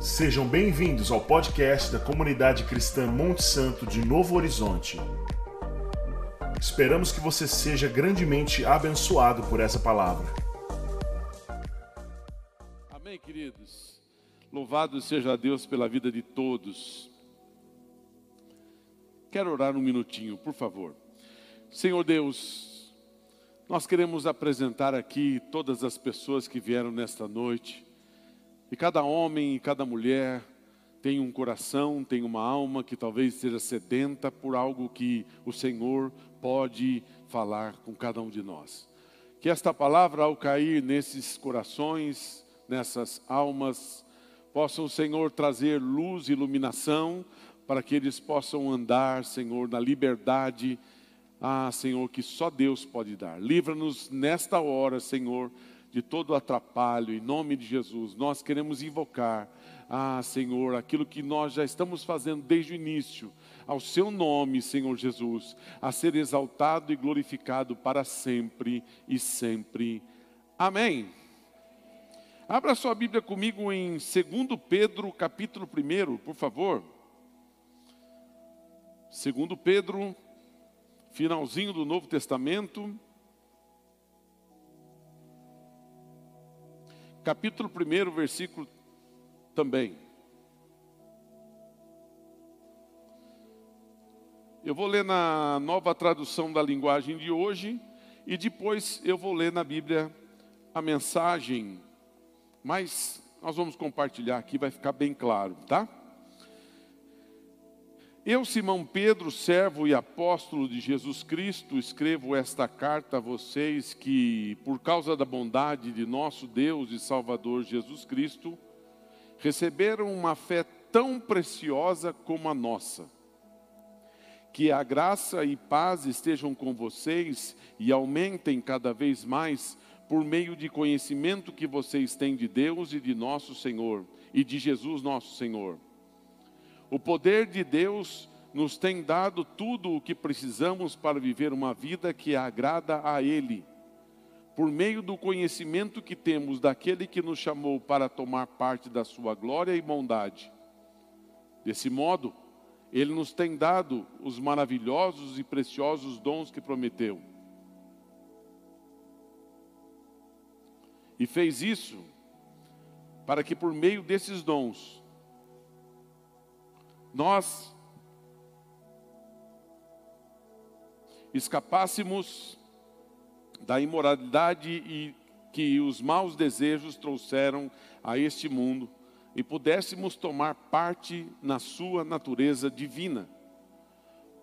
Sejam bem-vindos ao podcast da comunidade cristã Monte Santo de Novo Horizonte. Esperamos que você seja grandemente abençoado por essa palavra. Amém, queridos. Louvado seja Deus pela vida de todos. Quero orar um minutinho, por favor. Senhor Deus, nós queremos apresentar aqui todas as pessoas que vieram nesta noite e cada homem e cada mulher tem um coração, tem uma alma que talvez seja sedenta por algo que o Senhor pode falar com cada um de nós. Que esta palavra, ao cair nesses corações, nessas almas, possa o Senhor trazer luz e iluminação para que eles possam andar, Senhor, na liberdade, ah, Senhor, que só Deus pode dar. Livra-nos nesta hora, Senhor de todo atrapalho, em nome de Jesus. Nós queremos invocar, ah, Senhor, aquilo que nós já estamos fazendo desde o início, ao Seu nome, Senhor Jesus, a ser exaltado e glorificado para sempre e sempre. Amém. Abra sua Bíblia comigo em 2 Pedro, capítulo 1, por favor. 2 Pedro, finalzinho do Novo Testamento. Capítulo 1, versículo também. Eu vou ler na nova tradução da linguagem de hoje e depois eu vou ler na Bíblia a mensagem, mas nós vamos compartilhar aqui, vai ficar bem claro, tá? Eu, Simão Pedro, servo e apóstolo de Jesus Cristo, escrevo esta carta a vocês que, por causa da bondade de nosso Deus e Salvador Jesus Cristo, receberam uma fé tão preciosa como a nossa. Que a graça e paz estejam com vocês e aumentem cada vez mais por meio de conhecimento que vocês têm de Deus e de nosso Senhor e de Jesus nosso Senhor o poder de Deus nos tem dado tudo o que precisamos para viver uma vida que agrada a Ele, por meio do conhecimento que temos daquele que nos chamou para tomar parte da Sua glória e bondade. Desse modo, Ele nos tem dado os maravilhosos e preciosos dons que prometeu. E fez isso para que por meio desses dons nós escapássemos da imoralidade e que os maus desejos trouxeram a este mundo e pudéssemos tomar parte na sua natureza divina.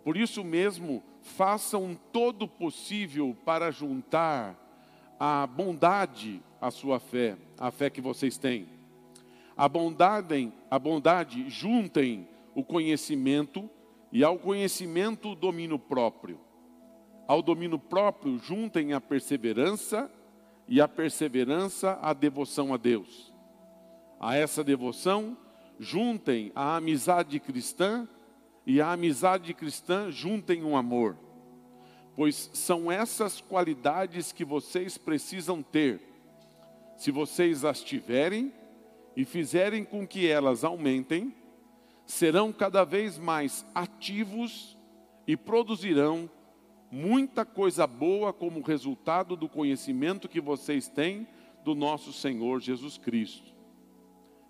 Por isso mesmo, façam todo o possível para juntar a bondade à sua fé, a fé que vocês têm. A bondade, a bondade juntem o conhecimento e ao conhecimento o domínio próprio. Ao domínio próprio juntem a perseverança e a perseverança a devoção a Deus. A essa devoção juntem a amizade cristã e a amizade cristã juntem um amor. Pois são essas qualidades que vocês precisam ter. Se vocês as tiverem e fizerem com que elas aumentem, serão cada vez mais ativos e produzirão muita coisa boa como resultado do conhecimento que vocês têm do nosso Senhor Jesus Cristo.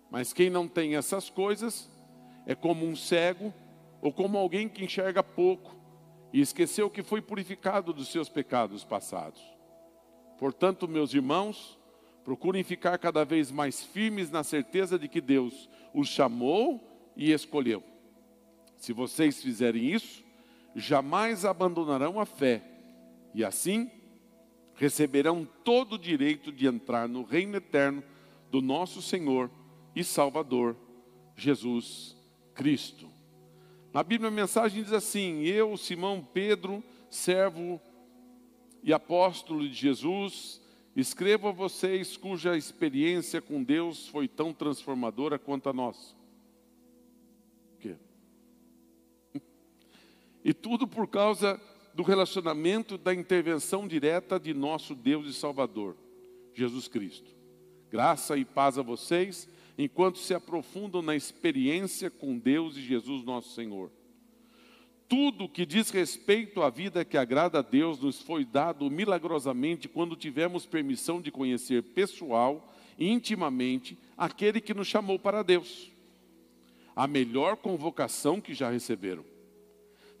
Mas quem não tem essas coisas é como um cego ou como alguém que enxerga pouco e esqueceu que foi purificado dos seus pecados passados. Portanto, meus irmãos, procurem ficar cada vez mais firmes na certeza de que Deus os chamou e escolheu. Se vocês fizerem isso, jamais abandonarão a fé, e assim receberão todo o direito de entrar no reino eterno do nosso Senhor e Salvador, Jesus Cristo. Na Bíblia a mensagem diz assim: Eu, Simão Pedro, servo e apóstolo de Jesus, escrevo a vocês cuja experiência com Deus foi tão transformadora quanto a nossa. E tudo por causa do relacionamento da intervenção direta de nosso Deus e Salvador, Jesus Cristo. Graça e paz a vocês enquanto se aprofundam na experiência com Deus e Jesus nosso Senhor. Tudo que diz respeito à vida que agrada a Deus nos foi dado milagrosamente quando tivemos permissão de conhecer pessoal e intimamente aquele que nos chamou para Deus. A melhor convocação que já receberam.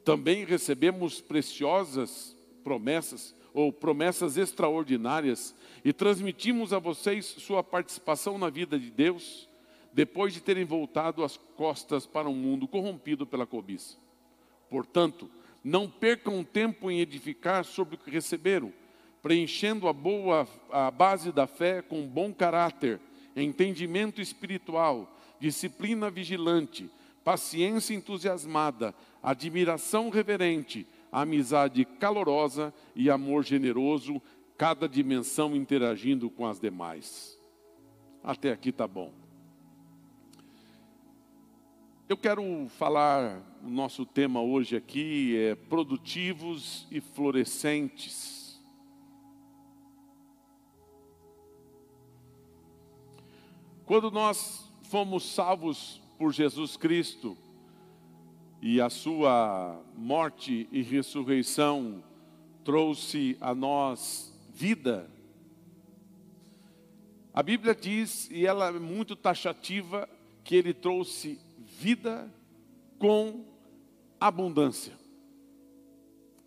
Também recebemos preciosas promessas ou promessas extraordinárias e transmitimos a vocês sua participação na vida de Deus depois de terem voltado as costas para um mundo corrompido pela cobiça. Portanto, não percam tempo em edificar sobre o que receberam, preenchendo a boa a base da fé com bom caráter, entendimento espiritual, disciplina vigilante, paciência entusiasmada, admiração reverente, amizade calorosa e amor generoso, cada dimensão interagindo com as demais. Até aqui tá bom. Eu quero falar, o nosso tema hoje aqui é produtivos e florescentes. Quando nós fomos salvos por Jesus Cristo e a sua morte e ressurreição trouxe a nós vida, a Bíblia diz, e ela é muito taxativa, que ele trouxe vida com abundância.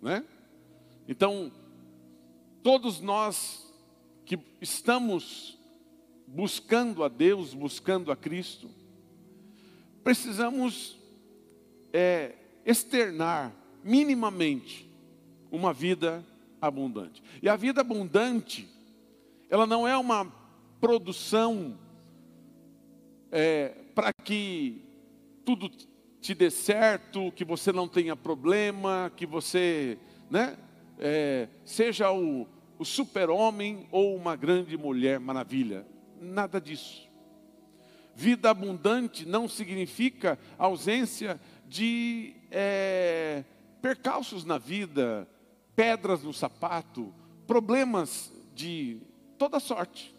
Né? Então, todos nós que estamos buscando a Deus, buscando a Cristo, precisamos é, externar minimamente uma vida abundante. E a vida abundante, ela não é uma produção é, para que tudo te dê certo, que você não tenha problema, que você né, é, seja o, o super-homem ou uma grande mulher maravilha. Nada disso. Vida abundante não significa ausência de é, percalços na vida, pedras no sapato, problemas de toda sorte.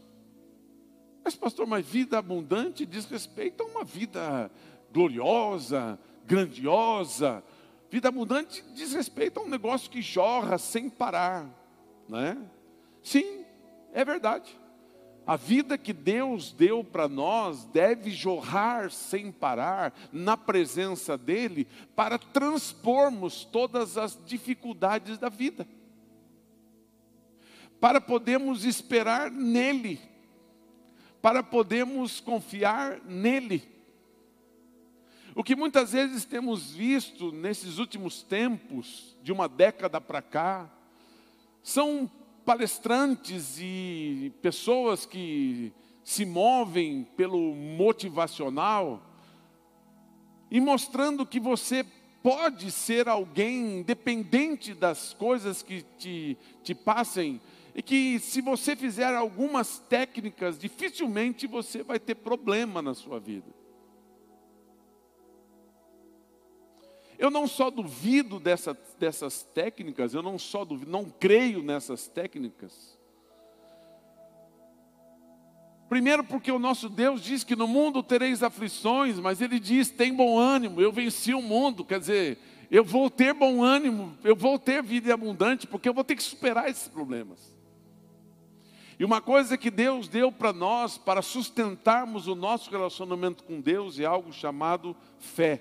Mas, pastor, mas vida abundante diz respeito a uma vida gloriosa, grandiosa. Vida abundante diz respeito a um negócio que jorra sem parar, né? Sim, é verdade. A vida que Deus deu para nós deve jorrar sem parar na presença dEle para transpormos todas as dificuldades da vida, para podermos esperar nele, para podermos confiar nele. O que muitas vezes temos visto nesses últimos tempos, de uma década para cá, são palestrantes e pessoas que se movem pelo motivacional e mostrando que você pode ser alguém independente das coisas que te, te passem e que se você fizer algumas técnicas, dificilmente você vai ter problema na sua vida. Eu não só duvido dessa, dessas técnicas, eu não só duvido, não creio nessas técnicas. Primeiro, porque o nosso Deus diz que no mundo tereis aflições, mas Ele diz: tem bom ânimo, eu venci o mundo. Quer dizer, eu vou ter bom ânimo, eu vou ter vida abundante, porque eu vou ter que superar esses problemas. E uma coisa que Deus deu para nós, para sustentarmos o nosso relacionamento com Deus, é algo chamado fé.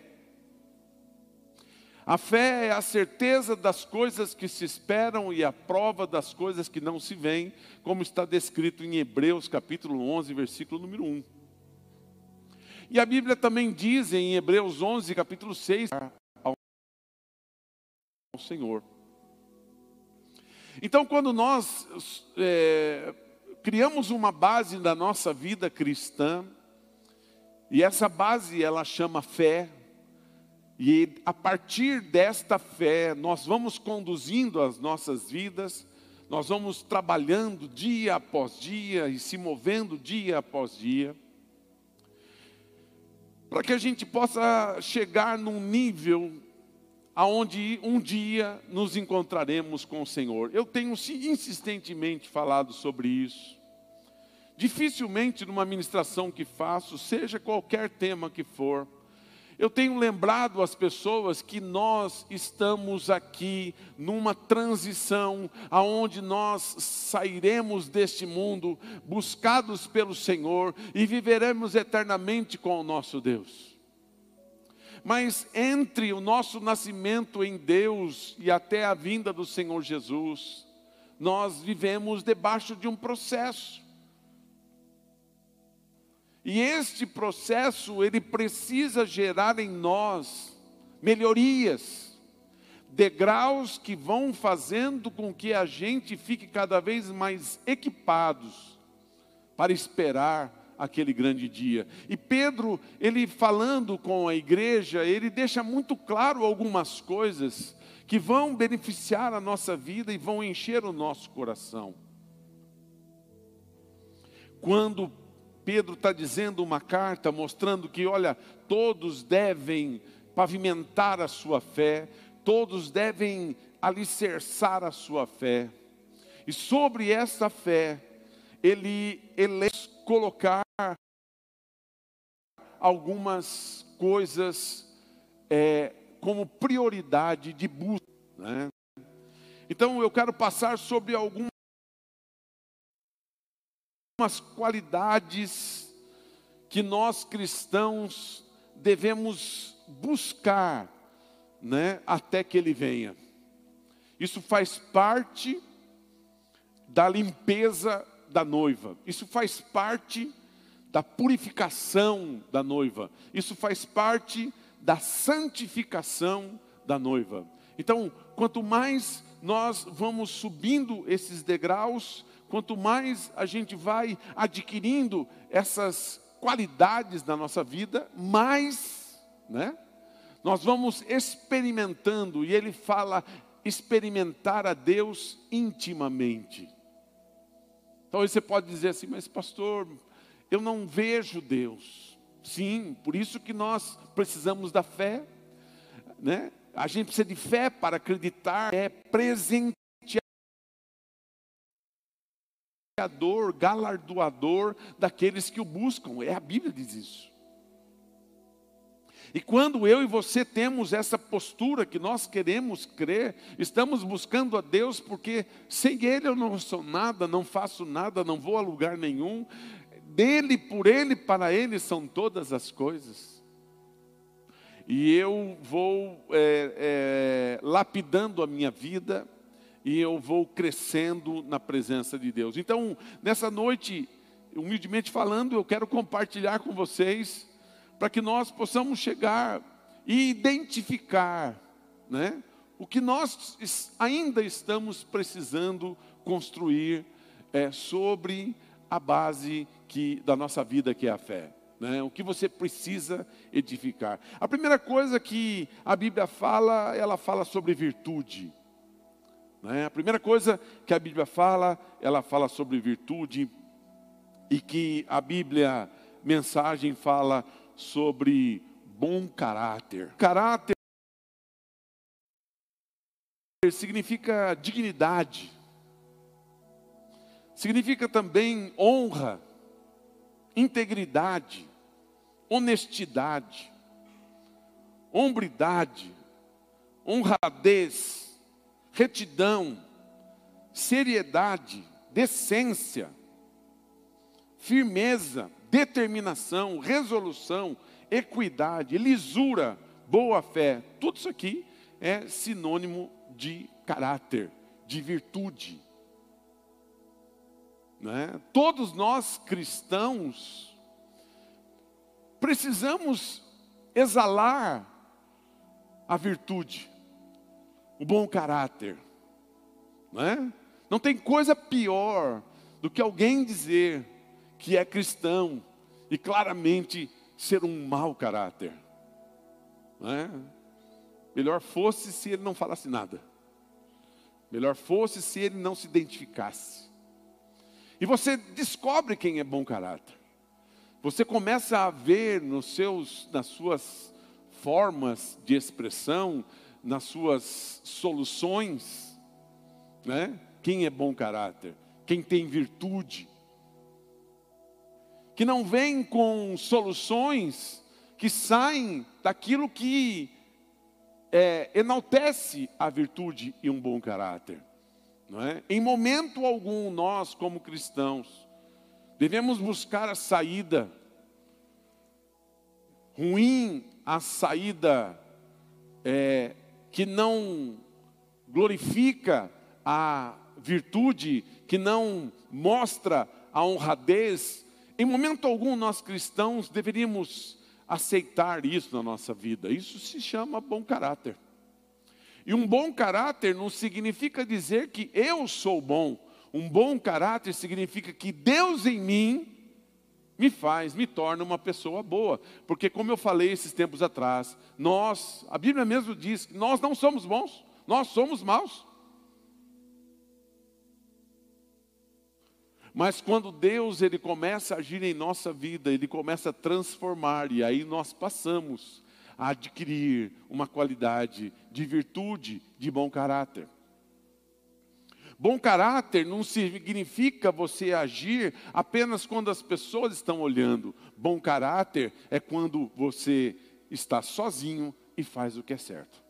A fé é a certeza das coisas que se esperam e a prova das coisas que não se veem, como está descrito em Hebreus capítulo 11, versículo número 1. E a Bíblia também diz em Hebreus 11, capítulo 6, ao Senhor. Então, quando nós é, criamos uma base da nossa vida cristã, e essa base ela chama fé, e a partir desta fé, nós vamos conduzindo as nossas vidas, nós vamos trabalhando dia após dia e se movendo dia após dia, para que a gente possa chegar num nível aonde um dia nos encontraremos com o Senhor. Eu tenho insistentemente falado sobre isso Dificilmente numa ministração que faço, seja qualquer tema que for, eu tenho lembrado as pessoas que nós estamos aqui numa transição aonde nós sairemos deste mundo buscados pelo Senhor e viveremos eternamente com o nosso Deus. Mas entre o nosso nascimento em Deus e até a vinda do Senhor Jesus, nós vivemos debaixo de um processo. E este processo, ele precisa gerar em nós melhorias, degraus que vão fazendo com que a gente fique cada vez mais equipados para esperar aquele grande dia. E Pedro, ele falando com a igreja, ele deixa muito claro algumas coisas que vão beneficiar a nossa vida e vão encher o nosso coração. Quando Pedro está dizendo uma carta mostrando que, olha, todos devem pavimentar a sua fé, todos devem alicerçar a sua fé. E sobre essa fé, ele, ele colocar algumas coisas é, como prioridade de busca. Né? Então eu quero passar sobre algumas qualidades que nós cristãos devemos buscar, né, até que ele venha. Isso faz parte da limpeza da noiva. Isso faz parte da purificação da noiva. Isso faz parte da santificação da noiva. Então, quanto mais nós vamos subindo esses degraus, quanto mais a gente vai adquirindo essas qualidades na nossa vida, mais, né? Nós vamos experimentando, e ele fala experimentar a Deus intimamente. Então você pode dizer assim, mas pastor, eu não vejo Deus. Sim, por isso que nós precisamos da fé, né? A gente precisa de fé para acreditar, é presenteador, galardoador daqueles que o buscam. É a Bíblia diz isso. E quando eu e você temos essa postura que nós queremos crer, estamos buscando a Deus, porque sem Ele eu não sou nada, não faço nada, não vou a lugar nenhum, dele, por Ele, para Ele são todas as coisas. E eu vou é, é, lapidando a minha vida, e eu vou crescendo na presença de Deus. Então, nessa noite, humildemente falando, eu quero compartilhar com vocês para que nós possamos chegar e identificar, né, o que nós ainda estamos precisando construir é, sobre a base que, da nossa vida, que é a fé. Né? O que você precisa edificar. A primeira coisa que a Bíblia fala, ela fala sobre virtude. Né? A primeira coisa que a Bíblia fala, ela fala sobre virtude e que a Bíblia mensagem fala sobre bom caráter. Caráter significa dignidade, significa também honra, integridade, honestidade, hombridade, honradez, retidão, seriedade, decência, firmeza, determinação, resolução, equidade, lisura, boa fé, tudo isso aqui é sinônimo de caráter, de virtude. Né? Todos nós cristãos precisamos exalar a virtude, o bom caráter. Né? Não tem coisa pior do que alguém dizer que é cristão e claramente ser um mau caráter. É? Melhor fosse se ele não falasse nada. Melhor fosse se ele não se identificasse. E você descobre quem é bom caráter. Você começa a ver nos seus, nas suas formas de expressão, nas suas soluções, né? Quem é bom caráter, quem tem virtude, que não vem com soluções que saem daquilo que é, enaltece a virtude e um bom caráter. Não é? Em momento algum, nós, como cristãos, devemos buscar a saída ruim, a saída é, que não glorifica a virtude, que não mostra a honradez. Em momento algum, nós cristãos deveríamos aceitar isso na nossa vida. Isso se chama bom caráter. E um bom caráter não significa dizer que eu sou bom. Um bom caráter significa que Deus em mim me faz, me torna uma pessoa boa. Porque, como eu falei esses tempos atrás, nós, a Bíblia mesmo diz que nós não somos bons, nós somos maus. Mas quando Deus ele começa a agir em nossa vida, ele começa a transformar e aí nós passamos a adquirir uma qualidade de virtude, de bom caráter. Bom caráter não significa você agir apenas quando as pessoas estão olhando. Bom caráter é quando você está sozinho e faz o que é certo.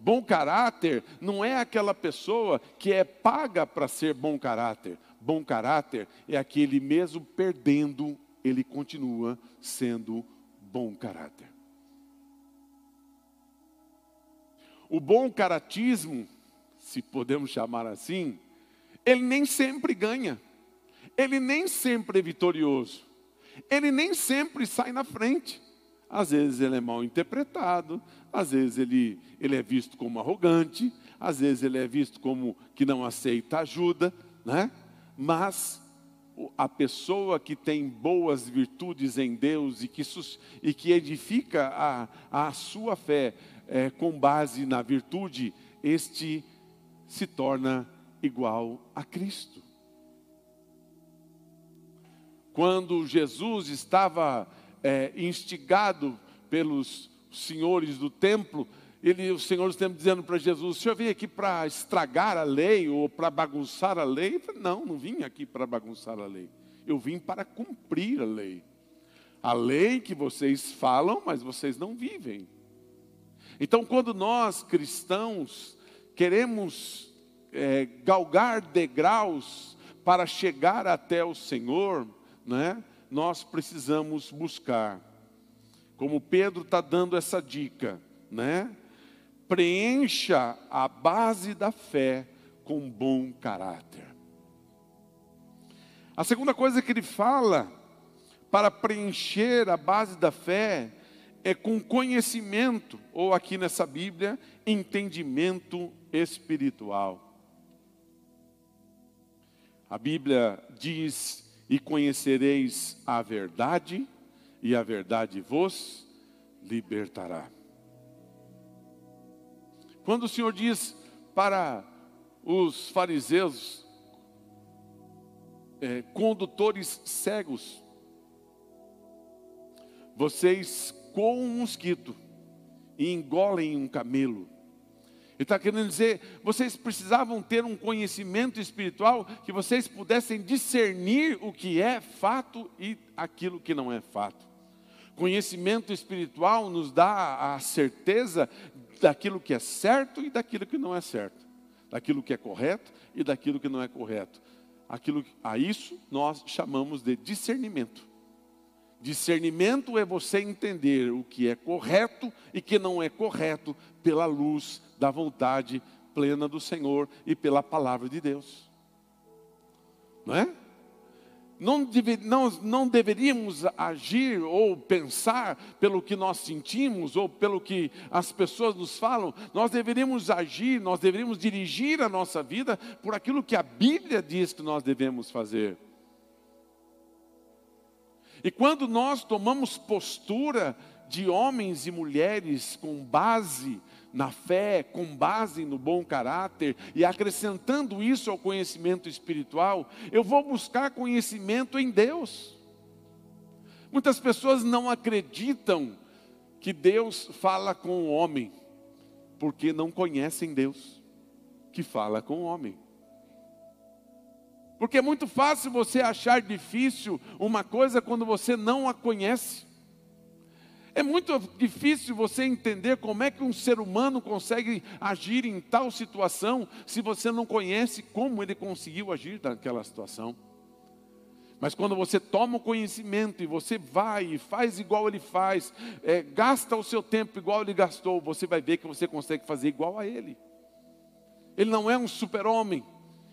Bom caráter não é aquela pessoa que é paga para ser bom caráter. Bom caráter é aquele mesmo perdendo, ele continua sendo bom caráter. O bom caratismo, se podemos chamar assim, ele nem sempre ganha, ele nem sempre é vitorioso, ele nem sempre sai na frente. Às vezes ele é mal interpretado, às vezes ele, ele é visto como arrogante, às vezes ele é visto como que não aceita ajuda, né? Mas a pessoa que tem boas virtudes em Deus e que, e que edifica a, a sua fé é, com base na virtude, este se torna igual a Cristo. Quando Jesus estava é, instigado pelos senhores do templo, ele, os senhores do templo dizendo para Jesus: o senhor veio aqui para estragar a lei ou para bagunçar a lei? Falei, não, não vim aqui para bagunçar a lei. Eu vim para cumprir a lei. A lei que vocês falam, mas vocês não vivem. Então, quando nós cristãos queremos é, galgar degraus para chegar até o Senhor, né? nós precisamos buscar. Como Pedro está dando essa dica, né? Preencha a base da fé com bom caráter. A segunda coisa que ele fala para preencher a base da fé é com conhecimento, ou aqui nessa Bíblia, entendimento espiritual. A Bíblia diz e conhecereis a verdade, e a verdade vos libertará. Quando o Senhor diz para os fariseus, é, condutores cegos, vocês com um mosquito e engolem um camelo, ele está querendo dizer, vocês precisavam ter um conhecimento espiritual que vocês pudessem discernir o que é fato e aquilo que não é fato. Conhecimento espiritual nos dá a certeza daquilo que é certo e daquilo que não é certo, daquilo que é correto e daquilo que não é correto. Aquilo, a isso nós chamamos de discernimento. Discernimento é você entender o que é correto e que não é correto pela luz da vontade plena do Senhor e pela palavra de Deus. Não é? Não, deve, não, não deveríamos agir ou pensar pelo que nós sentimos ou pelo que as pessoas nos falam, nós deveríamos agir, nós deveríamos dirigir a nossa vida por aquilo que a Bíblia diz que nós devemos fazer. E quando nós tomamos postura de homens e mulheres com base na fé, com base no bom caráter e acrescentando isso ao conhecimento espiritual, eu vou buscar conhecimento em Deus. Muitas pessoas não acreditam que Deus fala com o homem, porque não conhecem Deus que fala com o homem. Porque é muito fácil você achar difícil uma coisa quando você não a conhece. É muito difícil você entender como é que um ser humano consegue agir em tal situação se você não conhece como ele conseguiu agir naquela situação. Mas quando você toma o conhecimento e você vai e faz igual ele faz, é, gasta o seu tempo igual ele gastou, você vai ver que você consegue fazer igual a ele. Ele não é um super-homem,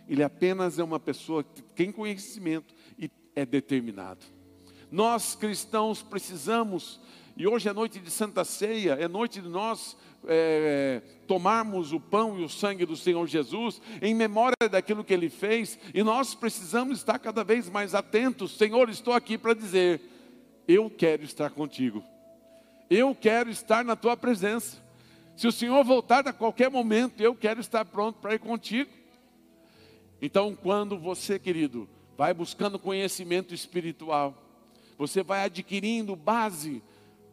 ele apenas é uma pessoa que tem conhecimento e é determinado. Nós cristãos precisamos e hoje é noite de Santa Ceia, é noite de nós é, tomarmos o pão e o sangue do Senhor Jesus em memória daquilo que Ele fez, e nós precisamos estar cada vez mais atentos. Senhor, estou aqui para dizer: eu quero estar contigo, eu quero estar na tua presença. Se o Senhor voltar a qualquer momento, eu quero estar pronto para ir contigo. Então, quando você, querido, vai buscando conhecimento espiritual, você vai adquirindo base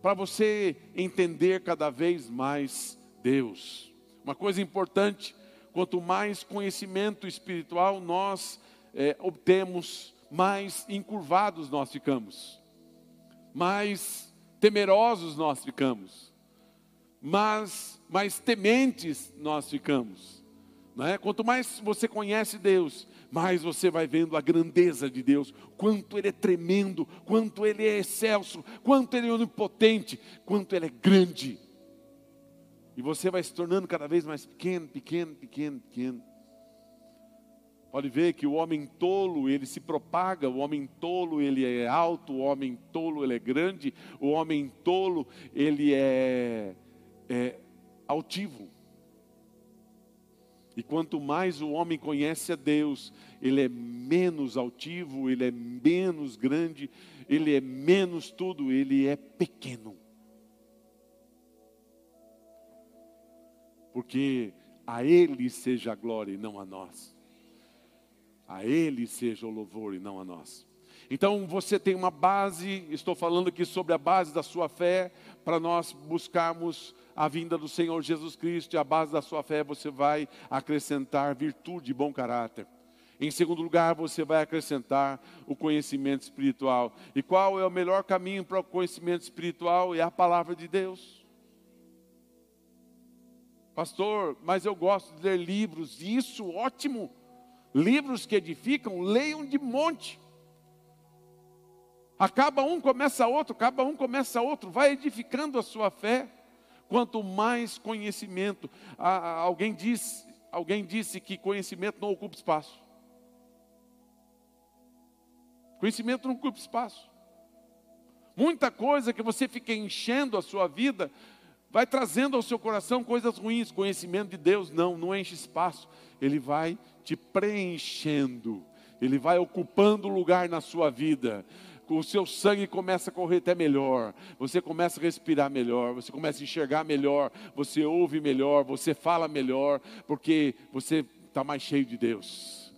para você entender cada vez mais Deus. Uma coisa importante: quanto mais conhecimento espiritual nós é, obtemos, mais encurvados nós ficamos, mais temerosos nós ficamos, mais, mais tementes nós ficamos. Não é? Quanto mais você conhece Deus, mais você vai vendo a grandeza de Deus, quanto Ele é tremendo, quanto Ele é excelso, quanto Ele é onipotente, quanto Ele é grande. E você vai se tornando cada vez mais pequeno, pequeno, pequeno, pequeno. Pode ver que o homem tolo, ele se propaga, o homem tolo, ele é alto, o homem tolo, ele é grande, o homem tolo, ele é, é altivo. E quanto mais o homem conhece a Deus, ele é menos altivo, ele é menos grande, ele é menos tudo, ele é pequeno. Porque a Ele seja a glória e não a nós. A Ele seja o louvor e não a nós. Então você tem uma base, estou falando aqui sobre a base da sua fé, para nós buscarmos a vinda do Senhor Jesus Cristo e a base da sua fé você vai acrescentar virtude e bom caráter. Em segundo lugar, você vai acrescentar o conhecimento espiritual. E qual é o melhor caminho para o conhecimento espiritual? É a palavra de Deus. Pastor, mas eu gosto de ler livros, isso ótimo. Livros que edificam, leiam de monte. Acaba um, começa outro, acaba um, começa outro, vai edificando a sua fé. Quanto mais conhecimento, alguém disse, alguém disse que conhecimento não ocupa espaço. Conhecimento não ocupa espaço. Muita coisa que você fica enchendo a sua vida vai trazendo ao seu coração coisas ruins. Conhecimento de Deus não, não enche espaço. Ele vai te preenchendo. Ele vai ocupando lugar na sua vida o seu sangue começa a correr até melhor, você começa a respirar melhor, você começa a enxergar melhor, você ouve melhor, você fala melhor, porque você está mais cheio de Deus.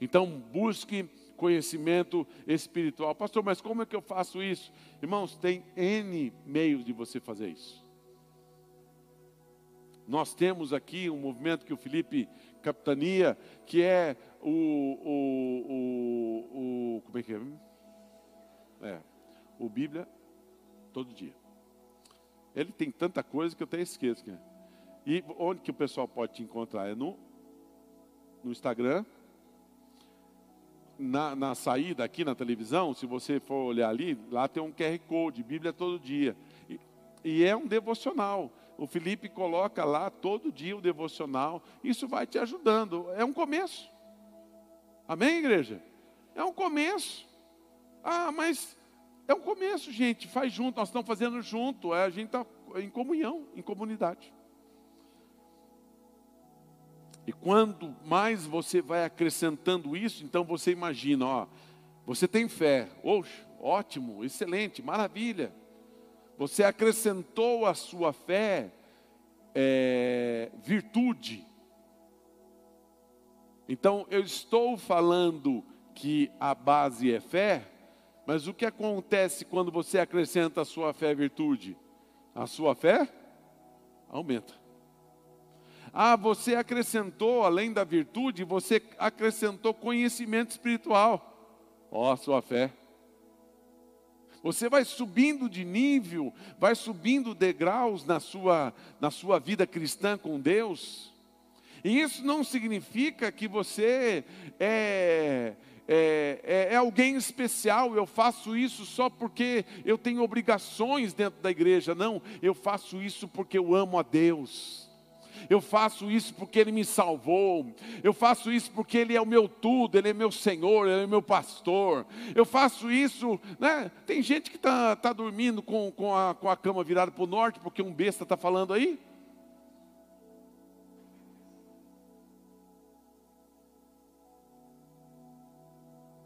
Então, busque conhecimento espiritual. Pastor, mas como é que eu faço isso? Irmãos, tem N meios de você fazer isso. Nós temos aqui um movimento que o Felipe capitania, que é o, o, o, o como é que é? É, o Bíblia todo dia. Ele tem tanta coisa que eu até esqueço. É. E onde que o pessoal pode te encontrar? É no, no Instagram, na, na, saída aqui na televisão, se você for olhar ali, lá tem um QR Code, Bíblia todo dia. E, e é um devocional. O Felipe coloca lá todo dia o devocional. Isso vai te ajudando. É um começo. Amém, igreja? É um começo. Ah, mas é um começo, gente. Faz junto, nós estamos fazendo junto. É, a gente está em comunhão, em comunidade. E quando mais você vai acrescentando isso, então você imagina, ó, você tem fé, Oxe, ótimo, excelente, maravilha. Você acrescentou a sua fé é, virtude. Então eu estou falando que a base é fé, mas o que acontece quando você acrescenta a sua fé virtude? A sua fé aumenta. Ah, você acrescentou, além da virtude, você acrescentou conhecimento espiritual. Ó, oh, sua fé. Você vai subindo de nível, vai subindo degraus na sua, na sua vida cristã com Deus. E isso não significa que você é, é, é, é, alguém especial, eu faço isso só porque eu tenho obrigações dentro da igreja. Não, eu faço isso porque eu amo a Deus. Eu faço isso porque Ele me salvou. Eu faço isso porque Ele é o meu tudo, Ele é meu Senhor, Ele é meu pastor. Eu faço isso, né? Tem gente que está tá dormindo com, com, a, com a cama virada para o norte porque um besta está falando aí.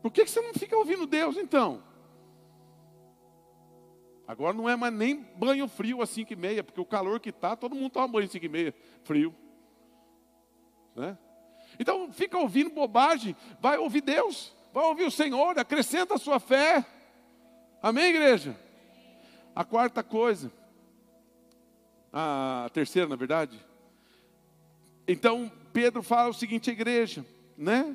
Por que, você não fica ouvindo Deus então? Agora não é mais nem banho frio às 5 e meia, porque o calor que está, todo mundo toma banho às 5 e meia, frio. Né? Então fica ouvindo bobagem, vai ouvir Deus, vai ouvir o Senhor, acrescenta a sua fé. Amém, igreja? A quarta coisa, a terceira, na verdade. Então Pedro fala o seguinte à igreja, né?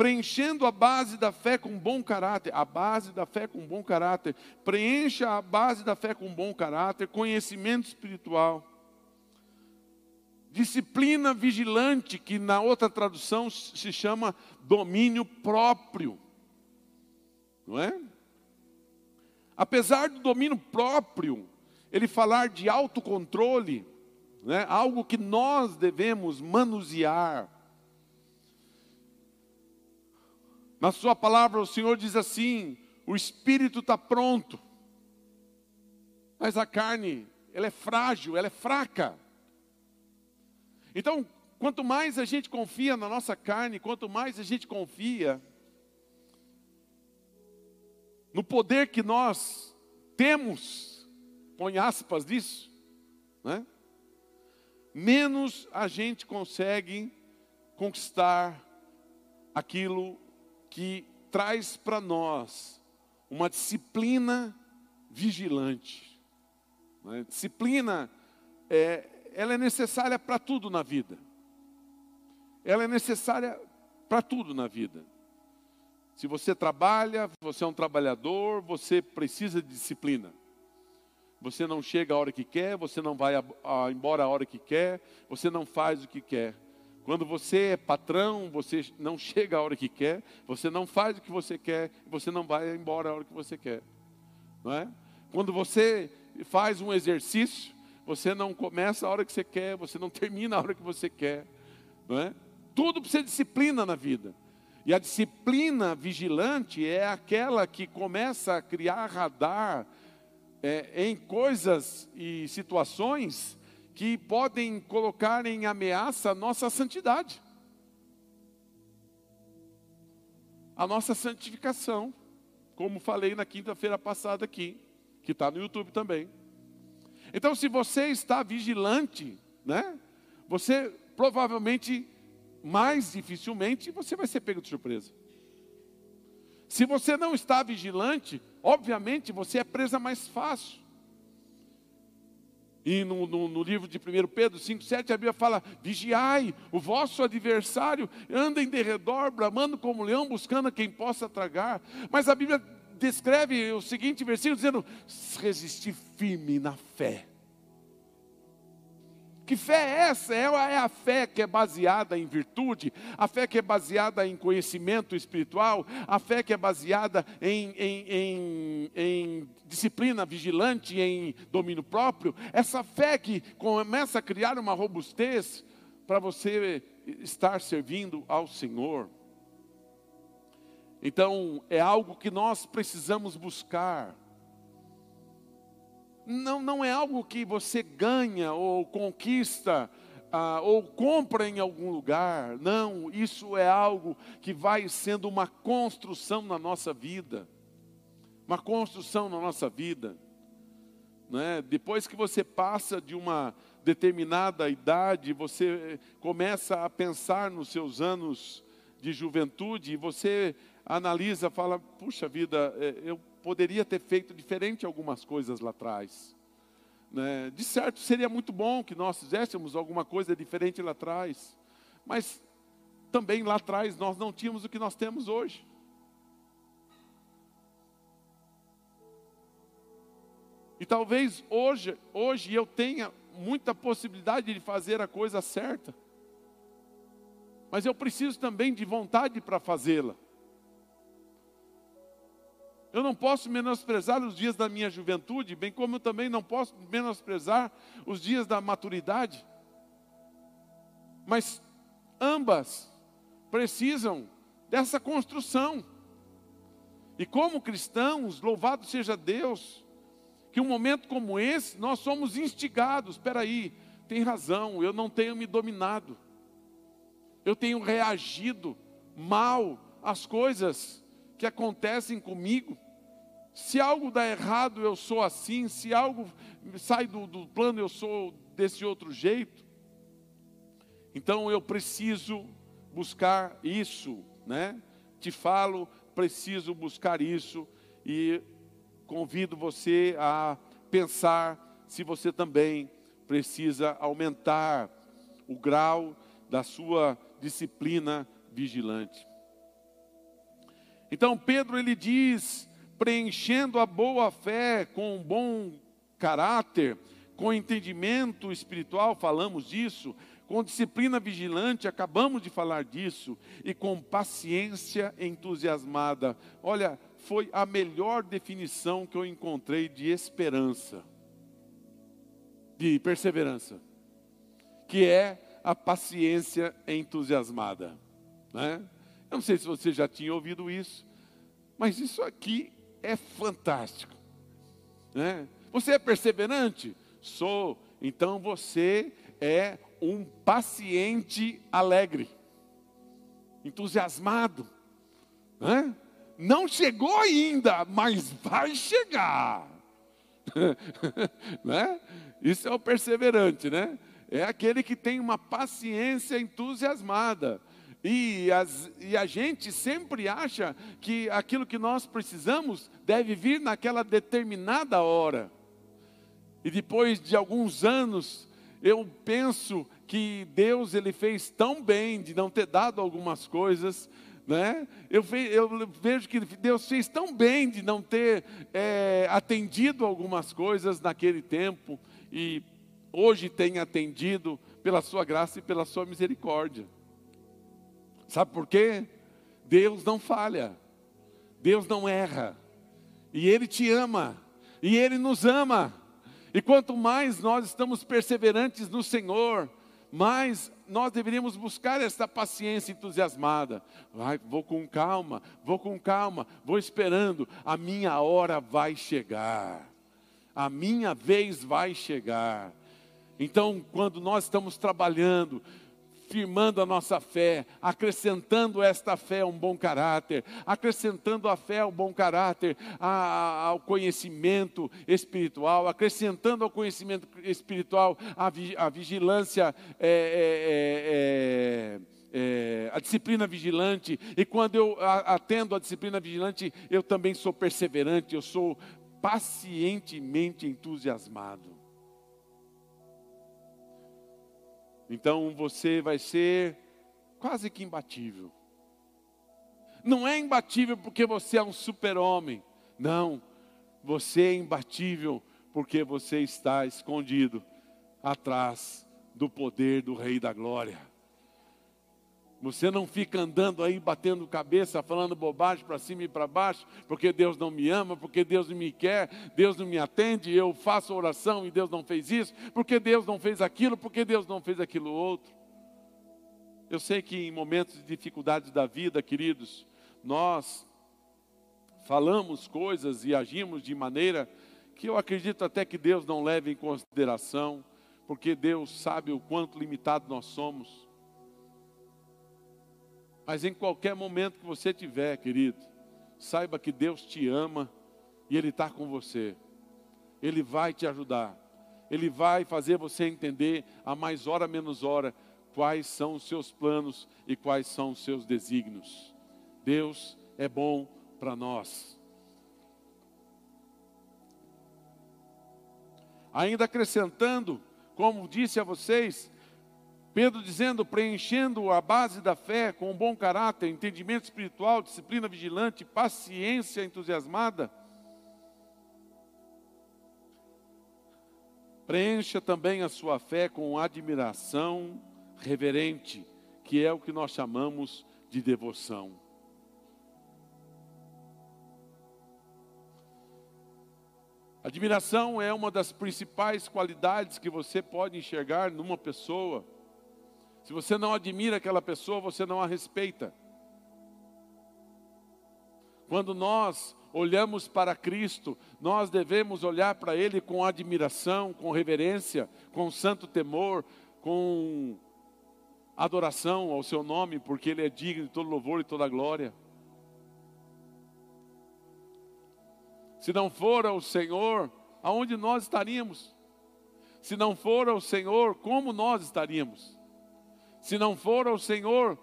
Preenchendo a base da fé com bom caráter, a base da fé com bom caráter, preencha a base da fé com bom caráter, conhecimento espiritual, disciplina vigilante, que na outra tradução se chama domínio próprio, não é? Apesar do domínio próprio, ele falar de autocontrole, né? algo que nós devemos manusear, Na sua palavra, o Senhor diz assim: o espírito está pronto, mas a carne, ela é frágil, ela é fraca. Então, quanto mais a gente confia na nossa carne, quanto mais a gente confia no poder que nós temos, põe aspas disso, né? menos a gente consegue conquistar aquilo que traz para nós uma disciplina vigilante. Né? Disciplina, é, ela é necessária para tudo na vida. Ela é necessária para tudo na vida. Se você trabalha, você é um trabalhador, você precisa de disciplina. Você não chega a hora que quer, você não vai embora a hora que quer, você não faz o que quer. Quando você é patrão, você não chega a hora que quer, você não faz o que você quer, você não vai embora a hora que você quer. Não é? Quando você faz um exercício, você não começa a hora que você quer, você não termina a hora que você quer. Não é? Tudo precisa de disciplina na vida. E a disciplina vigilante é aquela que começa a criar radar é, em coisas e situações que podem colocar em ameaça a nossa santidade, a nossa santificação, como falei na quinta-feira passada aqui, que está no YouTube também. Então, se você está vigilante, né, você provavelmente, mais dificilmente, você vai ser pego de surpresa. Se você não está vigilante, obviamente você é presa mais fácil. E no, no, no, livro de 1 Pedro 5,7 a Bíblia fala: Vigiai, o vosso adversário anda em derredor, bramando como leão, buscando quem possa tragar. Mas a Bíblia descreve o seguinte versículo dizendo: resistir firme na fé. Que fé é essa? É, é a fé que é baseada em virtude, a fé que é baseada em conhecimento espiritual, a fé que é baseada em, em, em, em disciplina vigilante, em domínio próprio. Essa fé que começa a criar uma robustez para você estar servindo ao Senhor. Então, é algo que nós precisamos buscar não, não é algo que você ganha ou conquista ah, ou compra em algum lugar. Não, isso é algo que vai sendo uma construção na nossa vida. Uma construção na nossa vida. Né? Depois que você passa de uma determinada idade, você começa a pensar nos seus anos de juventude e você analisa, fala: puxa vida, é, eu poderia ter feito diferente algumas coisas lá atrás. Né? De certo, seria muito bom que nós fizéssemos alguma coisa diferente lá atrás, mas também lá atrás nós não tínhamos o que nós temos hoje. E talvez hoje, hoje eu tenha muita possibilidade de fazer a coisa certa. Mas eu preciso também de vontade para fazê-la. Eu não posso menosprezar os dias da minha juventude, bem como eu também não posso menosprezar os dias da maturidade. Mas ambas precisam dessa construção. E como cristãos, louvado seja Deus, que um momento como esse nós somos instigados. Espera aí, tem razão, eu não tenho me dominado. Eu tenho reagido mal às coisas que acontecem comigo. Se algo dá errado, eu sou assim. Se algo sai do, do plano, eu sou desse outro jeito. Então eu preciso buscar isso, né? Te falo, preciso buscar isso e convido você a pensar se você também precisa aumentar o grau da sua disciplina vigilante. Então Pedro ele diz, preenchendo a boa fé com um bom caráter, com entendimento espiritual, falamos disso, com disciplina vigilante, acabamos de falar disso, e com paciência entusiasmada. Olha, foi a melhor definição que eu encontrei de esperança, de perseverança, que é a paciência entusiasmada. Né? Eu não sei se você já tinha ouvido isso, mas isso aqui é fantástico. Né? Você é perseverante? Sou. Então você é um paciente alegre, entusiasmado. Né? Não chegou ainda, mas vai chegar. né? Isso é o perseverante, né? É aquele que tem uma paciência entusiasmada. E, as, e, a gente sempre acha que aquilo que nós precisamos deve vir naquela determinada hora. E depois de alguns anos, eu penso que Deus ele fez tão bem de não ter dado algumas coisas, né? Eu, eu vejo que Deus fez tão bem de não ter é, atendido algumas coisas naquele tempo e hoje tem atendido pela sua graça e pela sua misericórdia. Sabe por quê? Deus não falha, Deus não erra, e Ele te ama, e Ele nos ama. E quanto mais nós estamos perseverantes no Senhor, mais nós deveríamos buscar essa paciência entusiasmada. Vai, vou com calma, vou com calma, vou esperando, a minha hora vai chegar, a minha vez vai chegar. Então, quando nós estamos trabalhando, firmando a nossa fé, acrescentando esta fé a um bom caráter, acrescentando a fé ao bom caráter, a, ao conhecimento espiritual, acrescentando ao conhecimento espiritual a, a vigilância. É, é, é, é, a disciplina vigilante, e quando eu atendo a disciplina vigilante, eu também sou perseverante, eu sou pacientemente entusiasmado. Então você vai ser quase que imbatível. Não é imbatível porque você é um super-homem. Não. Você é imbatível porque você está escondido atrás do poder do Rei da Glória. Você não fica andando aí batendo cabeça, falando bobagem para cima e para baixo, porque Deus não me ama, porque Deus não me quer, Deus não me atende, eu faço oração e Deus não fez isso, porque Deus não fez aquilo, porque Deus não fez aquilo outro. Eu sei que em momentos de dificuldades da vida, queridos, nós falamos coisas e agimos de maneira que eu acredito até que Deus não leve em consideração, porque Deus sabe o quanto limitado nós somos. Mas em qualquer momento que você tiver, querido, saiba que Deus te ama e Ele está com você. Ele vai te ajudar. Ele vai fazer você entender, a mais hora menos hora, quais são os seus planos e quais são os seus desígnios. Deus é bom para nós. Ainda acrescentando, como disse a vocês, Pedro dizendo, preenchendo a base da fé com um bom caráter, entendimento espiritual, disciplina vigilante, paciência entusiasmada. Preencha também a sua fé com admiração reverente, que é o que nós chamamos de devoção. Admiração é uma das principais qualidades que você pode enxergar numa pessoa. Se você não admira aquela pessoa, você não a respeita. Quando nós olhamos para Cristo, nós devemos olhar para Ele com admiração, com reverência, com santo temor, com adoração ao Seu nome, porque Ele é digno de todo louvor e toda glória. Se não for o Senhor, aonde nós estaríamos? Se não for o Senhor, como nós estaríamos? Se não for o Senhor,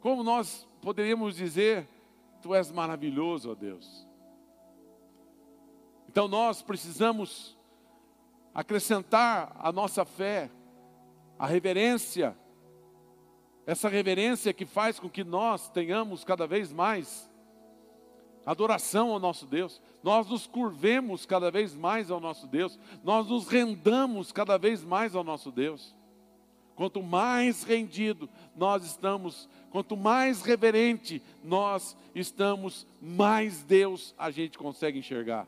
como nós poderíamos dizer, Tu és maravilhoso, ó Deus? Então nós precisamos acrescentar a nossa fé, a reverência, essa reverência que faz com que nós tenhamos cada vez mais adoração ao nosso Deus, nós nos curvemos cada vez mais ao nosso Deus, nós nos rendamos cada vez mais ao nosso Deus. Quanto mais rendido nós estamos, quanto mais reverente nós estamos, mais Deus a gente consegue enxergar.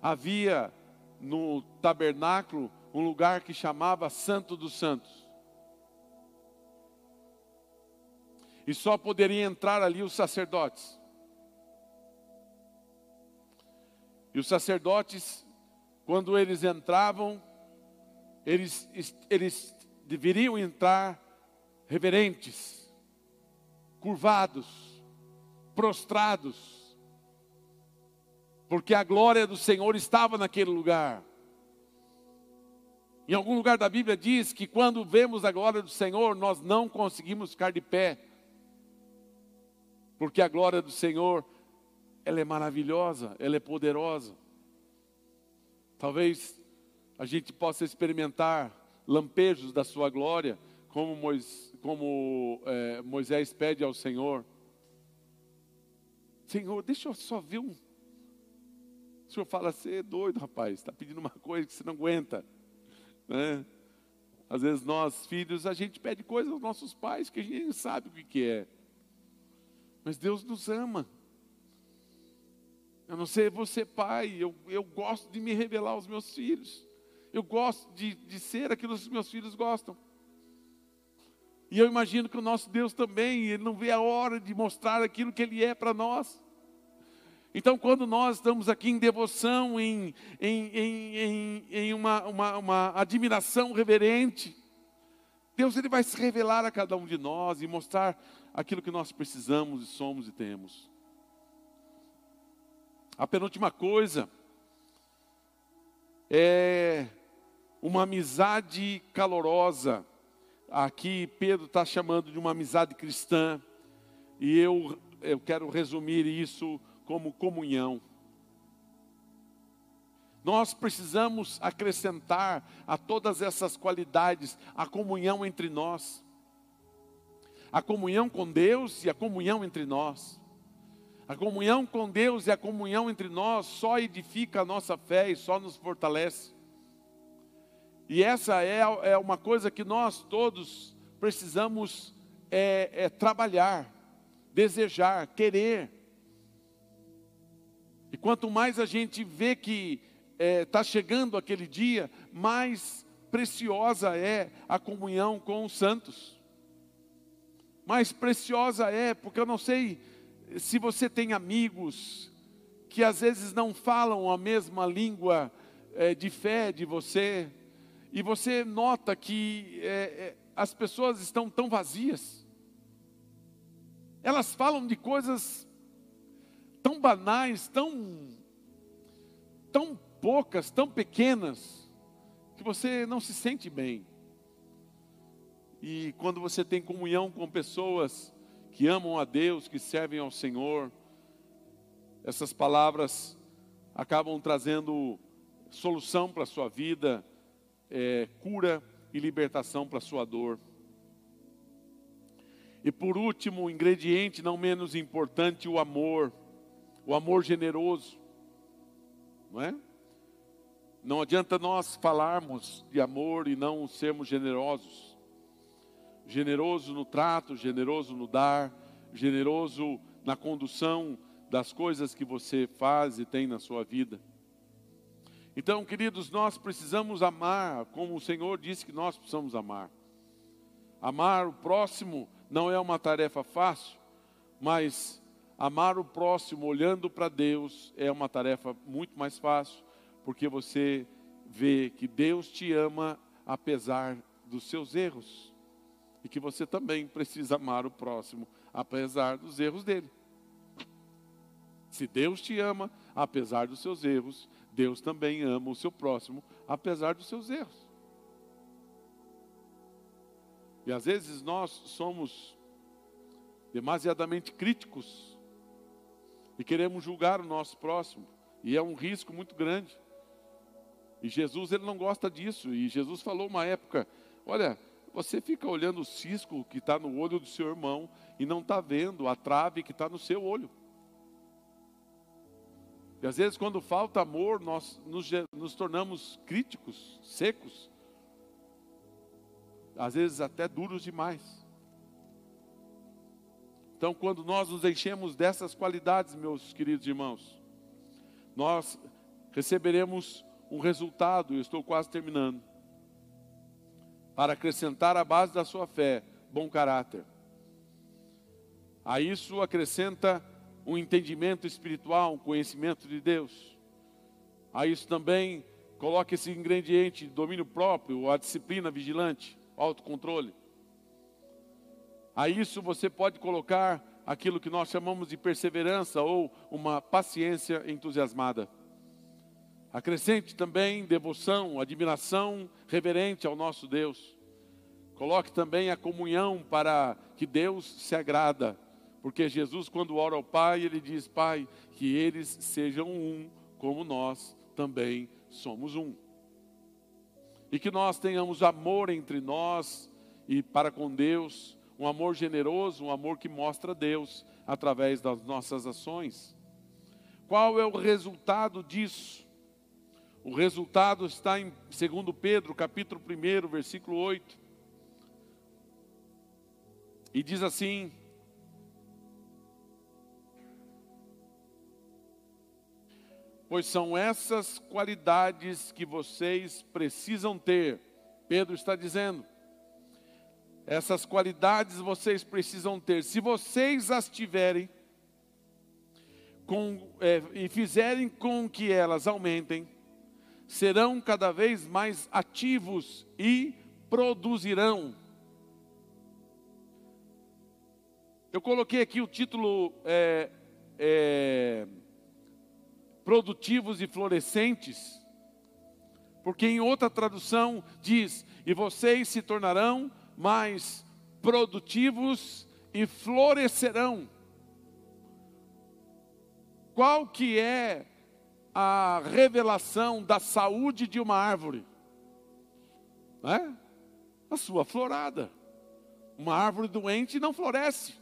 Havia no tabernáculo um lugar que chamava Santo dos Santos. e só poderiam entrar ali os sacerdotes. E os sacerdotes, quando eles entravam, eles, eles deveriam entrar reverentes, curvados, prostrados, porque a glória do Senhor estava naquele lugar. Em algum lugar da Bíblia diz que quando vemos a glória do Senhor, nós não conseguimos ficar de pé, porque a glória do Senhor, ela é maravilhosa, ela é poderosa. Talvez a gente possa experimentar lampejos da sua glória, como Moisés, como, é, Moisés pede ao Senhor. Senhor, deixa eu só ver um. O Senhor fala, você é doido, rapaz, está pedindo uma coisa que você não aguenta. Né? Às vezes nós, filhos, a gente pede coisas aos nossos pais que a gente nem sabe o que, que é. Mas Deus nos ama. Eu não sei você, pai, eu, eu gosto de me revelar aos meus filhos. Eu gosto de, de ser aquilo que os meus filhos gostam. E eu imagino que o nosso Deus também, Ele não vê a hora de mostrar aquilo que Ele é para nós. Então, quando nós estamos aqui em devoção, em, em, em, em, uma, uma, uma admiração reverente, Deus ele vai se revelar a cada um de nós e mostrar aquilo que nós precisamos e somos e temos. A penúltima coisa é uma amizade calorosa. Aqui Pedro está chamando de uma amizade cristã, e eu, eu quero resumir isso como comunhão. Nós precisamos acrescentar a todas essas qualidades a comunhão entre nós a comunhão com Deus e a comunhão entre nós. A comunhão com Deus e a comunhão entre nós só edifica a nossa fé e só nos fortalece. E essa é, é uma coisa que nós todos precisamos é, é, trabalhar, desejar, querer. E quanto mais a gente vê que está é, chegando aquele dia, mais preciosa é a comunhão com os santos mais preciosa é, porque eu não sei se você tem amigos que às vezes não falam a mesma língua é, de fé de você, e você nota que é, é, as pessoas estão tão vazias, elas falam de coisas tão banais, tão, tão poucas, tão pequenas, que você não se sente bem. E quando você tem comunhão com pessoas que amam a Deus, que servem ao Senhor, essas palavras acabam trazendo solução para a sua vida, é, cura e libertação para a sua dor. E por último, ingrediente não menos importante, o amor, o amor generoso, não é? Não adianta nós falarmos de amor e não sermos generosos. Generoso no trato, generoso no dar, generoso na condução das coisas que você faz e tem na sua vida. Então, queridos, nós precisamos amar como o Senhor disse que nós precisamos amar. Amar o próximo não é uma tarefa fácil, mas amar o próximo olhando para Deus é uma tarefa muito mais fácil, porque você vê que Deus te ama apesar dos seus erros e que você também precisa amar o próximo apesar dos erros dele. Se Deus te ama apesar dos seus erros, Deus também ama o seu próximo apesar dos seus erros. E às vezes nós somos demasiadamente críticos e queremos julgar o nosso próximo, e é um risco muito grande. E Jesus ele não gosta disso. E Jesus falou uma época: olha, você fica olhando o cisco que está no olho do seu irmão e não está vendo a trave que está no seu olho. E às vezes, quando falta amor, nós nos, nos tornamos críticos, secos, às vezes até duros demais. Então, quando nós nos enchemos dessas qualidades, meus queridos irmãos, nós receberemos um resultado, eu estou quase terminando, para acrescentar à base da sua fé, bom caráter. A isso acrescenta um entendimento espiritual, um conhecimento de Deus. A isso também coloque esse ingrediente, domínio próprio, a disciplina vigilante, autocontrole. A isso você pode colocar aquilo que nós chamamos de perseverança ou uma paciência entusiasmada. Acrescente também devoção, admiração reverente ao nosso Deus. Coloque também a comunhão para que Deus se agrada. Porque Jesus, quando ora ao Pai, ele diz: Pai, que eles sejam um, como nós também somos um. E que nós tenhamos amor entre nós e para com Deus, um amor generoso, um amor que mostra Deus através das nossas ações. Qual é o resultado disso? O resultado está em 2 Pedro, capítulo 1, versículo 8. E diz assim: Pois são essas qualidades que vocês precisam ter. Pedro está dizendo: essas qualidades vocês precisam ter. Se vocês as tiverem com, é, e fizerem com que elas aumentem, serão cada vez mais ativos e produzirão. Eu coloquei aqui o título é, é, Produtivos e Florescentes, porque em outra tradução diz: E vocês se tornarão mais produtivos e florescerão. Qual que é a revelação da saúde de uma árvore? É? A sua florada. Uma árvore doente não floresce.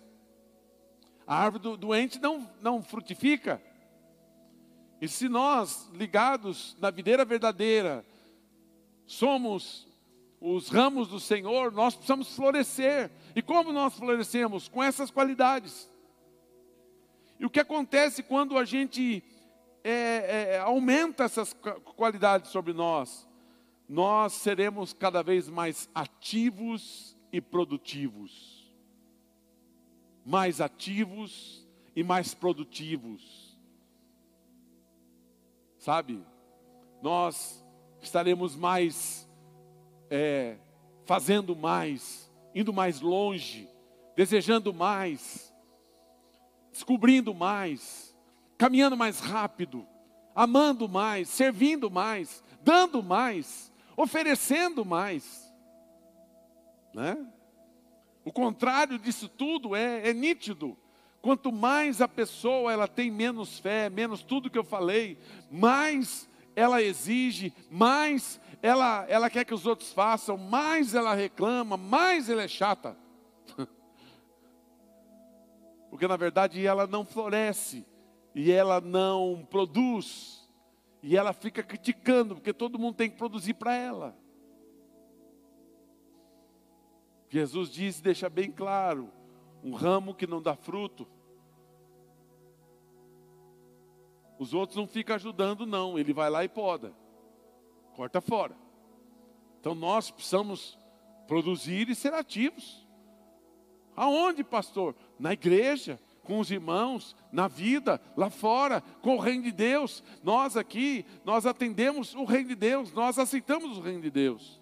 A árvore doente não, não frutifica. E se nós, ligados na videira verdadeira, somos os ramos do Senhor, nós precisamos florescer. E como nós florescemos? Com essas qualidades. E o que acontece quando a gente é, é, aumenta essas qualidades sobre nós, nós seremos cada vez mais ativos e produtivos. Mais ativos e mais produtivos. Sabe? Nós estaremos mais é, fazendo mais, indo mais longe, desejando mais, descobrindo mais caminhando mais rápido, amando mais, servindo mais, dando mais, oferecendo mais. Né? O contrário disso tudo é, é nítido. Quanto mais a pessoa ela tem menos fé, menos tudo que eu falei, mais ela exige, mais ela, ela quer que os outros façam, mais ela reclama, mais ela é chata. Porque na verdade ela não floresce, e ela não produz, e ela fica criticando, porque todo mundo tem que produzir para ela. Jesus diz, deixa bem claro: um ramo que não dá fruto, os outros não ficam ajudando, não, ele vai lá e poda, corta fora. Então nós precisamos produzir e ser ativos. Aonde, pastor? Na igreja, com os irmãos, na vida, lá fora, com o reino de Deus. Nós aqui, nós atendemos o reino de Deus, nós aceitamos o reino de Deus.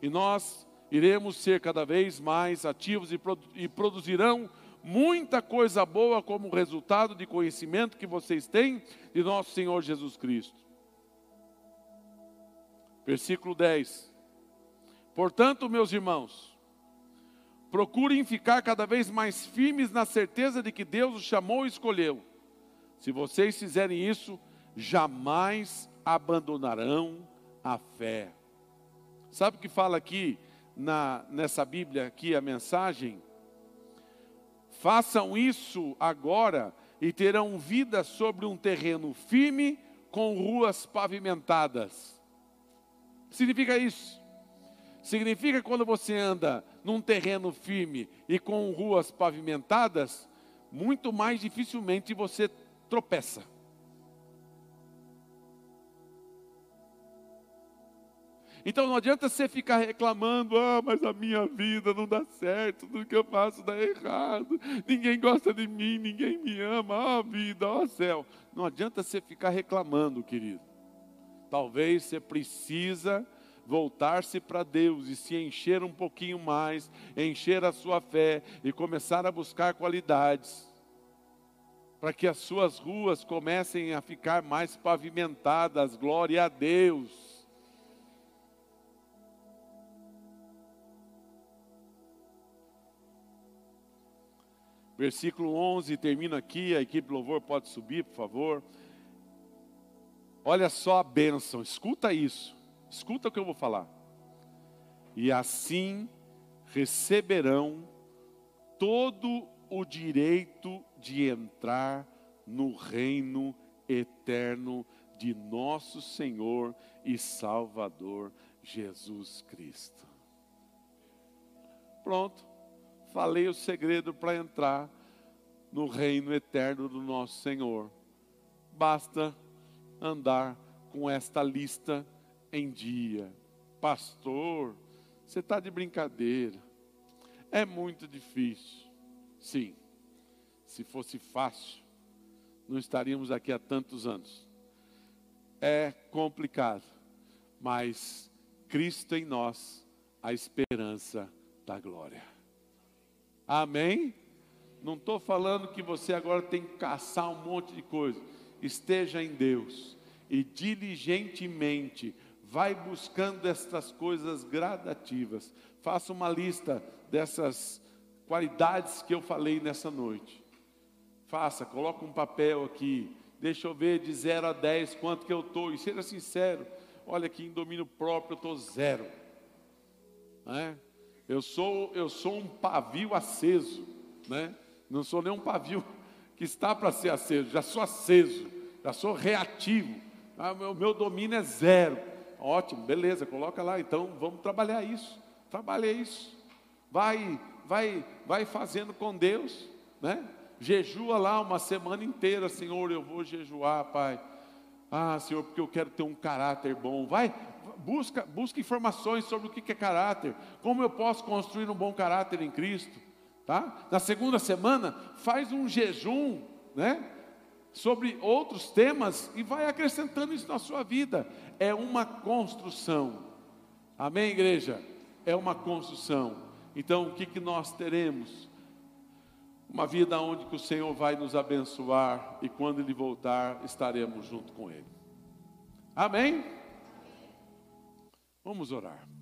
E nós iremos ser cada vez mais ativos e, produ e produzirão muita coisa boa como resultado de conhecimento que vocês têm de nosso Senhor Jesus Cristo. Versículo 10. Portanto, meus irmãos, procurem ficar cada vez mais firmes na certeza de que Deus os chamou e escolheu. Se vocês fizerem isso, jamais abandonarão a fé. Sabe o que fala aqui na, nessa Bíblia aqui a mensagem, façam isso agora e terão vida sobre um terreno firme com ruas pavimentadas. Significa isso. Significa quando você anda num terreno firme e com ruas pavimentadas, muito mais dificilmente você tropeça. Então não adianta você ficar reclamando, ah, mas a minha vida não dá certo, tudo que eu faço dá errado, ninguém gosta de mim, ninguém me ama, ó oh, vida, ó oh, céu. Não adianta você ficar reclamando, querido. Talvez você precisa voltar-se para Deus e se encher um pouquinho mais, encher a sua fé e começar a buscar qualidades, para que as suas ruas comecem a ficar mais pavimentadas, glória a Deus. Versículo 11 termina aqui, a equipe louvor pode subir, por favor. Olha só a bênção, escuta isso, escuta o que eu vou falar. E assim receberão todo o direito de entrar no reino eterno de nosso Senhor e Salvador Jesus Cristo. Pronto falei o segredo para entrar no reino eterno do nosso Senhor. Basta andar com esta lista em dia. Pastor, você está de brincadeira. É muito difícil. Sim, se fosse fácil, não estaríamos aqui há tantos anos. É complicado, mas Cristo em nós, a esperança da glória. Amém? Não estou falando que você agora tem que caçar um monte de coisa. Esteja em Deus e diligentemente vai buscando estas coisas gradativas. Faça uma lista dessas qualidades que eu falei nessa noite. Faça, coloque um papel aqui. Deixa eu ver de 0 a 10 quanto que eu estou. E seja sincero. Olha aqui em domínio próprio eu estou zero. Não é? Eu sou, eu sou um pavio aceso, né? Não sou nem um pavio que está para ser aceso, já sou aceso, já sou reativo. Ah, o meu domínio é zero. Ótimo, beleza, coloca lá. Então vamos trabalhar isso. Trabalhe isso. Vai, vai, vai fazendo com Deus, né? Jejua lá uma semana inteira, Senhor, eu vou jejuar, Pai. Ah, Senhor, porque eu quero ter um caráter bom. Vai, busca, busca informações sobre o que é caráter, como eu posso construir um bom caráter em Cristo, tá? Na segunda semana, faz um jejum, né? Sobre outros temas e vai acrescentando isso na sua vida. É uma construção. Amém, igreja? É uma construção. Então, o que, que nós teremos? Uma vida onde que o Senhor vai nos abençoar e quando Ele voltar, estaremos junto com Ele. Amém? Vamos orar.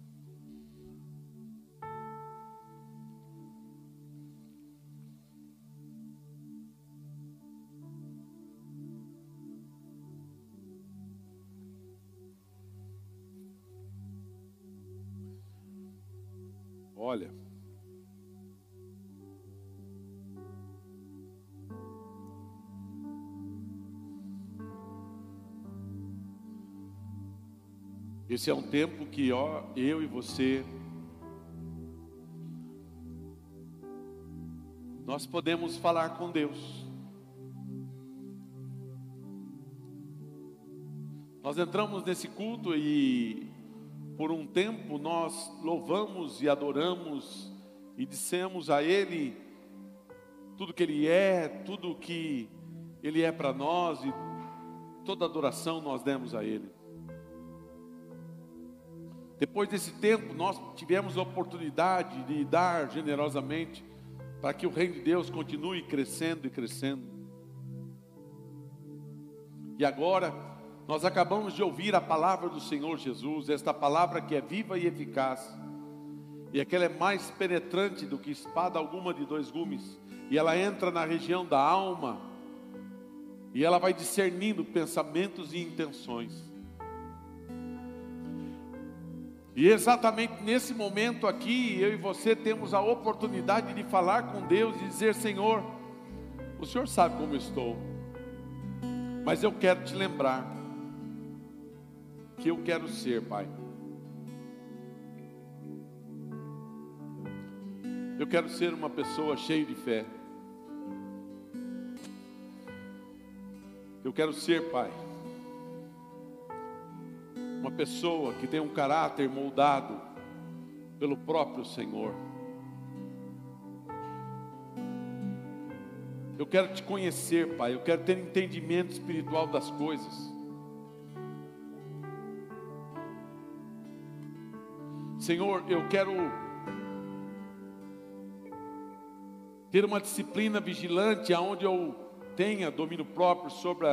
Esse é um tempo que ó, eu e você nós podemos falar com Deus. Nós entramos nesse culto e por um tempo nós louvamos e adoramos e dissemos a Ele tudo que Ele é, tudo que Ele é para nós e toda adoração nós demos a Ele. Depois desse tempo, nós tivemos a oportunidade de dar generosamente para que o reino de Deus continue crescendo e crescendo. E agora, nós acabamos de ouvir a palavra do Senhor Jesus, esta palavra que é viva e eficaz, e aquela é mais penetrante do que espada alguma de dois gumes, e ela entra na região da alma, e ela vai discernindo pensamentos e intenções. E exatamente nesse momento aqui, eu e você temos a oportunidade de falar com Deus e dizer: Senhor, o Senhor sabe como estou, mas eu quero te lembrar que eu quero ser, Pai. Eu quero ser uma pessoa cheia de fé. Eu quero ser, Pai pessoa que tem um caráter moldado pelo próprio Senhor. Eu quero te conhecer, Pai. Eu quero ter entendimento espiritual das coisas. Senhor, eu quero ter uma disciplina vigilante aonde eu tenha domínio próprio sobre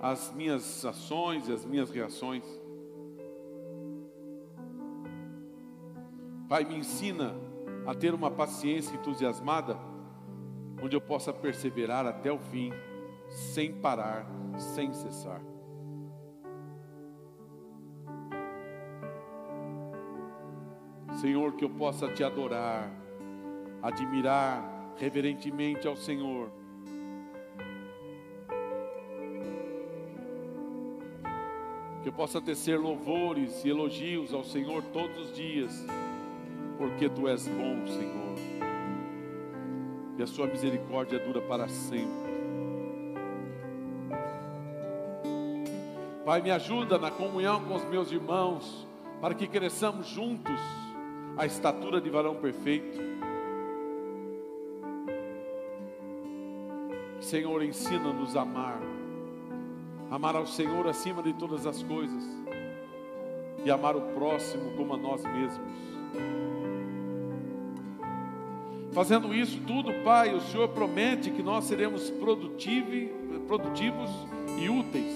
as minhas ações e as minhas reações. Pai, me ensina a ter uma paciência entusiasmada, onde eu possa perseverar até o fim, sem parar, sem cessar. Senhor, que eu possa te adorar, admirar reverentemente ao Senhor. Que eu possa tecer louvores e elogios ao Senhor todos os dias porque tu és bom, Senhor, e a sua misericórdia dura para sempre. Pai, me ajuda na comunhão com os meus irmãos, para que cresçamos juntos a estatura de varão perfeito. Senhor, ensina-nos a amar, amar ao Senhor acima de todas as coisas e amar o próximo como a nós mesmos. Fazendo isso tudo, Pai, o Senhor promete que nós seremos produtivos, e úteis.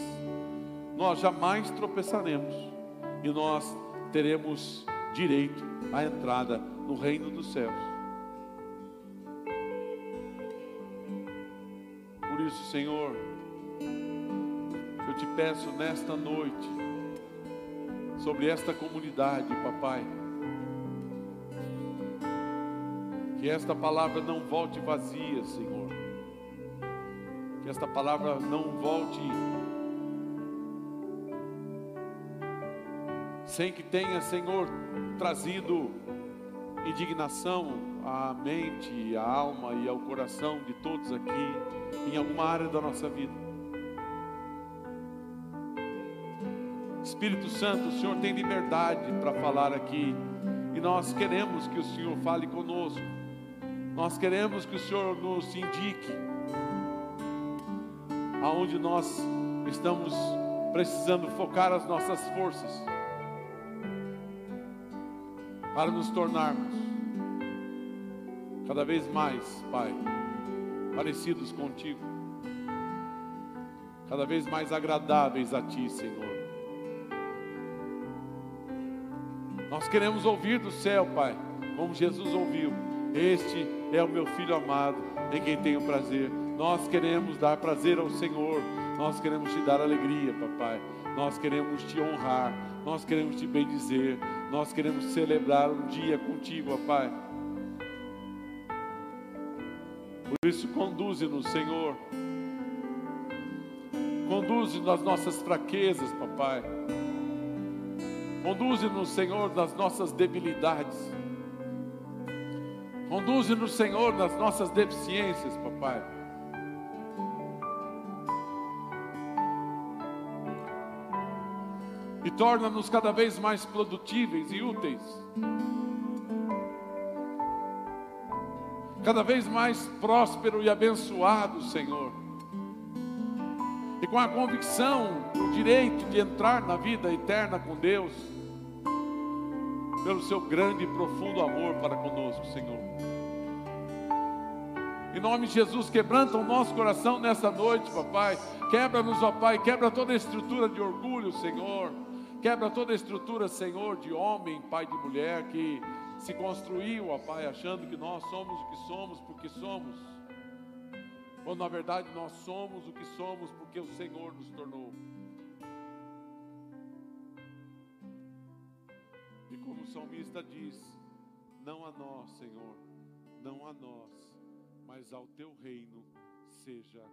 Nós jamais tropeçaremos e nós teremos direito à entrada no reino dos céus. Por isso, Senhor, eu te peço nesta noite, sobre esta comunidade, papai, Que esta palavra não volte vazia, Senhor. Que esta palavra não volte sem que tenha, Senhor, trazido indignação à mente, à alma e ao coração de todos aqui, em alguma área da nossa vida. Espírito Santo, o Senhor tem liberdade para falar aqui, e nós queremos que o Senhor fale conosco. Nós queremos que o Senhor nos indique aonde nós estamos precisando focar as nossas forças para nos tornarmos cada vez mais, Pai, parecidos contigo, cada vez mais agradáveis a Ti, Senhor. Nós queremos ouvir do céu, Pai, como Jesus ouviu. Este é o meu filho amado, em quem tenho prazer. Nós queremos dar prazer ao Senhor, nós queremos te dar alegria, papai. Nós queremos te honrar, nós queremos te bendizer, nós queremos celebrar um dia contigo, papai. Por isso, conduze-nos, Senhor. Conduze-nos nas nossas fraquezas, papai. Conduze-nos, Senhor, nas nossas debilidades. Conduze-nos, Senhor, nas nossas deficiências, papai. E torna-nos cada vez mais produtíveis e úteis. Cada vez mais próspero e abençoado, Senhor. E com a convicção, o direito de entrar na vida eterna com Deus pelo seu grande e profundo amor para conosco, Senhor. Em nome de Jesus, quebranta o nosso coração nessa noite, papai. Quebra-nos, ó Pai, quebra toda a estrutura de orgulho, Senhor. Quebra toda a estrutura, Senhor, de homem, pai de mulher que se construiu, ó Pai, achando que nós somos o que somos porque somos. Quando na verdade nós somos o que somos porque o Senhor nos tornou. Como o salmista diz: Não a nós, Senhor, não a nós, mas ao teu reino seja.